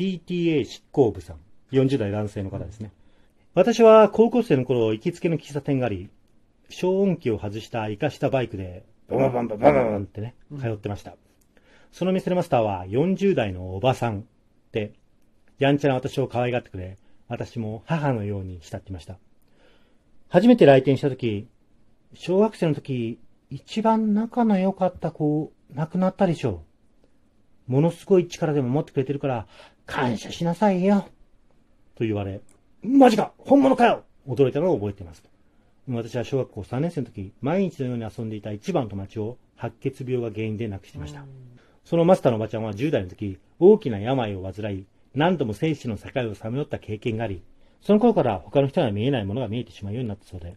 PTA 執行部さん。40代男性の方ですね。私は高校生の頃、行きつけの喫茶店があり、消音器を外した生かしたバイクで、バンバンバンバンバンバンってね、通ってました。その店のマスターは40代のおばさんで、やんちゃな私を可愛がってくれ、私も母のように慕っていました。初めて来店した時、小学生の時、一番仲の良かった子、亡くなったでしょう。ものすごい力でも持ってくれてるから、感謝しなさいよ。と言われ、マジか本物かよ驚いたのを覚えています。私は小学校3年生の時、毎日のように遊んでいた一番の友達を白血病が原因で亡くしていました。そのマスターのおばちゃんは10代の時、大きな病を患い、何度も生死の境をさまよった経験があり、その頃から他の人には見えないものが見えてしまうようになったそうで、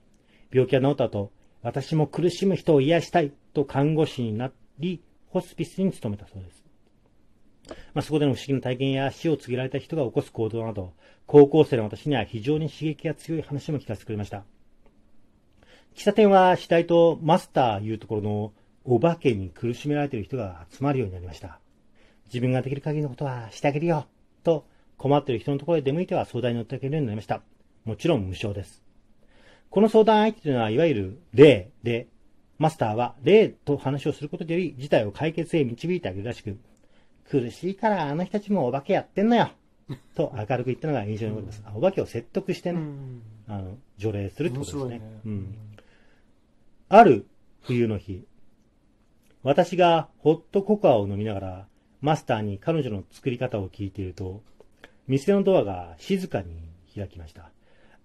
病気が治った後、私も苦しむ人を癒したいと看護師になり、ホスピスに勤めたそうです。まあ、そこでの不思議な体験や死を告げられた人が起こす行動など、高校生の私には非常に刺激が強い話も聞かせてくれました。喫茶店は死体とマスターいうところのお化けに苦しめられている人が集まるようになりました。自分ができる限りのことはしてあげるよ、と困っている人のところへ出向いては相談に乗ってあげるようになりました。もちろん無償です。この相談相手というのは、いわゆる霊で、マスターは霊と話をすることでより事態を解決へ導いてあげるらしく、苦しいからあの人たちもお化けやってんのよ。と明るく言ったのが印象に残ります。お化けを説得してね、あの、除霊するってことですね。ね。うん。ある冬の日、私がホットココアを飲みながら、マスターに彼女の作り方を聞いていると、店のドアが静かに開きました。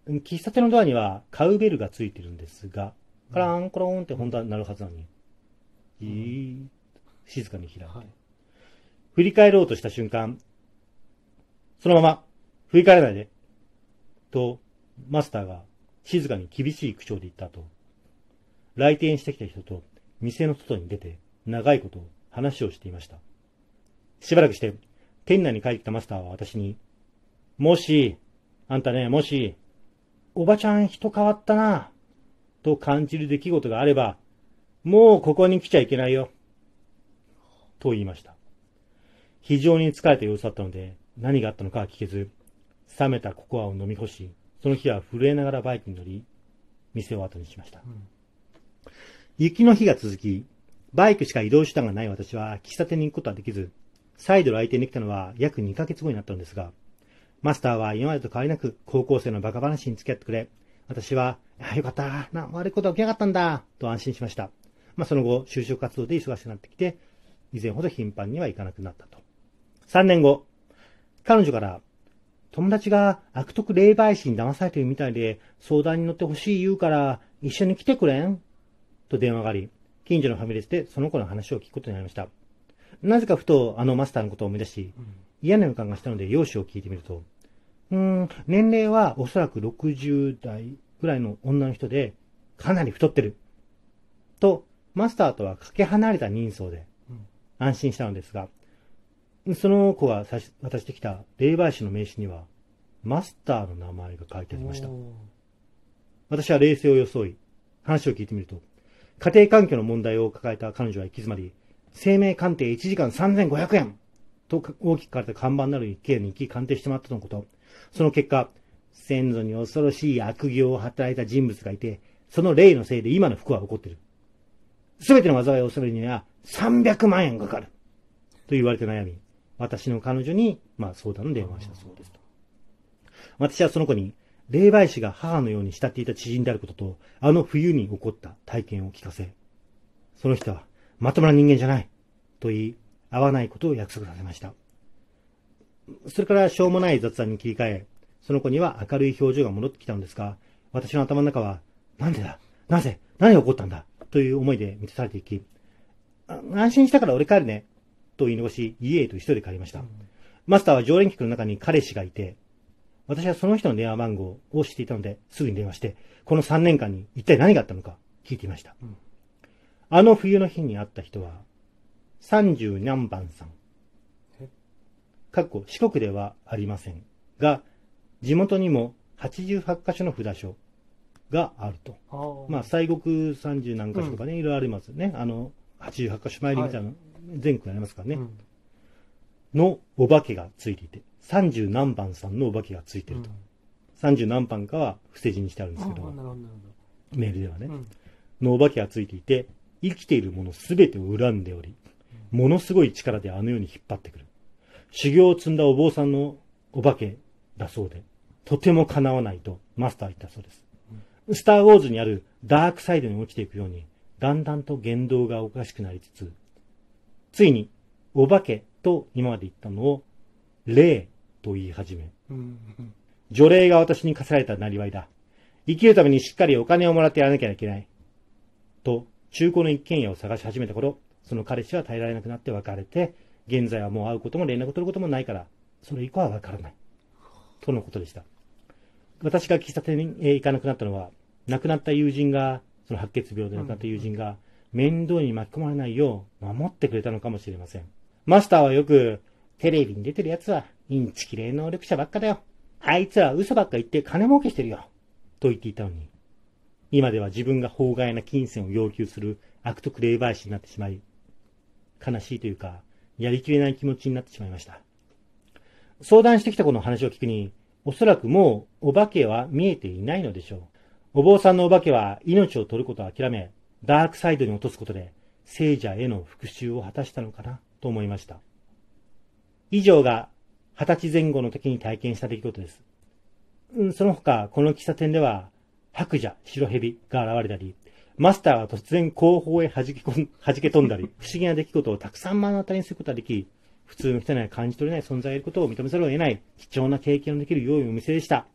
うん喫茶店のドアにはカウベルがついてるんですが、カランコロンって本当はなるはずなのに、じーっと静かに開いて、はい振り返ろうとした瞬間、そのまま、振り返らないで、と、マスターが静かに厳しい口調で言った後、来店してきた人と店の外に出て長いこと話をしていました。しばらくして、店内に帰ってきたマスターは私に、もし、あんたね、もし、おばちゃん人変わったな、と感じる出来事があれば、もうここに来ちゃいけないよ、と言いました。非常に疲れた様子だったので、何があったのかは聞けず、冷めたココアを飲み干し、その日は震えながらバイクに乗り、店を後にしました。雪の日が続き、バイクしか移動手段がない私は喫茶店に行くことはできず、再度来店できたのは約2ヶ月後になったのですが、マスターは今までと変わりなく高校生のバカ話に付き合ってくれ、私は、あよかった、な、悪いことは起きなかったんだ、と安心しました。まあ、その後、就職活動で忙しくなってきて、以前ほど頻繁には行かなくなったと。3年後、彼女から、友達が悪徳霊媒師に騙されてるみたいで、相談に乗ってほしい言うから、一緒に来てくれん？と電話があり、近所のファミレスでその子の話を聞くことになりました。なぜかふとあのマスターのことを思い出し、嫌な予感がしたので容姿を聞いてみると、うーん、年齢はおそらく60代ぐらいの女の人で、かなり太ってる。と、マスターとはかけ離れた人相で、安心したのですが、その子が渡してきた霊媒師の名刺には、マスターの名前が書いてありました。私は冷静を装い、話を聞いてみると、家庭環境の問題を抱えた彼女は行き詰まり、生命鑑定1時間3500円と大きく書かれた看板なる一軒に行き鑑定してもらったとのこと。その結果、先祖に恐ろしい悪行を働いた人物がいて、その霊のせいで今の不幸は起こっている。すべての災いを恐れるには300万円かかる。と言われて悩み、私の彼女に、まあ相談の電話をしたそうですと。私はその子に、霊媒師が母のように慕っていた知人であることと、あの冬に起こった体験を聞かせ、その人はまともな人間じゃない、と言い、会わないことを約束させました。それからしょうもない雑談に切り替え、その子には明るい表情が戻ってきたのですが、私の頭の中は、なんでだ？なぜ？何が起こったんだ？という思いで満たされていき、安心したから俺帰るね、と言い残し、家へと一人で帰りました。マスターは常連客の中に彼氏がいて、私はその人の電話番号を知っていたので、すぐに電話して、この3年間に一体何があったのか聞いていました。あの冬の日に会った人は、30何番さんえ？かっこ四国ではありませんが、地元にも88箇所の札所があると。あーまあ、西国30何箇所とかね、いろいろありますよね。あの、88箇所参りみたいな、全国にありますからね。うんのお化けがついていて、30何番さんのお化けがついてると。30何番かは伏せ字にしてあるんですけど、メールではね、のお化けがついていて、生きているものすべてを恨んでおり、ものすごい力であの世に引っ張ってくる。修行を積んだお坊さんのお化けだそうで、とても叶わないとマスターは言ったそうです。スターウォーズにあるダークサイドに落ちていくように、だんだんと言動がおかしくなりつつ、ついに、お化けと今まで言ったのを、霊と言い始め、除霊が私に課せられたなりわいだ。生きるためにしっかりお金をもらってやらなきゃいけない。と、中古の一軒家を探し始めた頃、その彼氏は耐えられなくなって別れて、現在はもう会うことも連絡取ることもないから、それ以降はわからない。とのことでした。私が喫茶店に行かなくなったのは、亡くなった友人が、その白血病で亡くなった友人が、面倒に巻き込まれないよう守ってくれたのかもしれません。マスターはよく、テレビに出てる奴は、インチキ霊能力者ばっかだよ。あいつは嘘ばっか言って金儲けしてるよ。と言っていたのに、今では自分が法外な金銭を要求する悪徳霊媒師になってしまい、悲しいというか、やりきれない気持ちになってしまいました。相談してきた子の話を聞くに、おそらくもうお化けは見えていないのでしょう。お坊さんのお化けは命を取ることを諦め、ダークサイドに落とすことで、聖者への復讐を果たしたのかなと思いました。以上が二十歳前後の時に体験した出来事です。うん、その他、この喫茶店では、白蛇、白蛇が現れたり、マスターは突然後方へ弾けこん、弾け飛んだり、不思議な出来事をたくさん目の当たりにすることができ、普通の人には感じ取れない存在いることを認めざるを得ない貴重な経験のできる用意をお店でした。